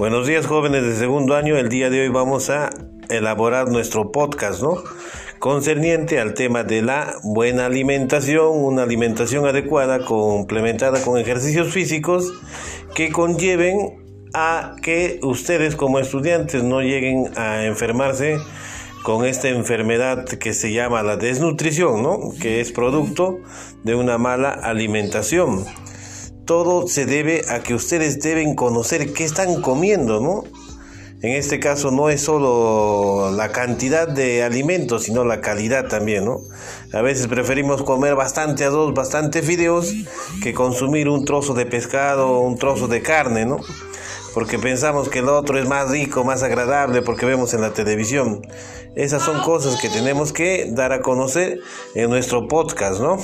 Buenos días jóvenes de segundo año, el día de hoy vamos a elaborar nuestro podcast, ¿no? Concerniente al tema de la buena alimentación, una alimentación adecuada complementada con ejercicios físicos que conlleven a que ustedes como estudiantes no lleguen a enfermarse con esta enfermedad que se llama la desnutrición, ¿no? Que es producto de una mala alimentación todo se debe a que ustedes deben conocer qué están comiendo, ¿no? En este caso no es solo la cantidad de alimentos, sino la calidad también, ¿no? A veces preferimos comer bastante arroz, bastante fideos, que consumir un trozo de pescado un trozo de carne, ¿no? Porque pensamos que el otro es más rico, más agradable, porque vemos en la televisión. Esas son cosas que tenemos que dar a conocer en nuestro podcast, ¿no?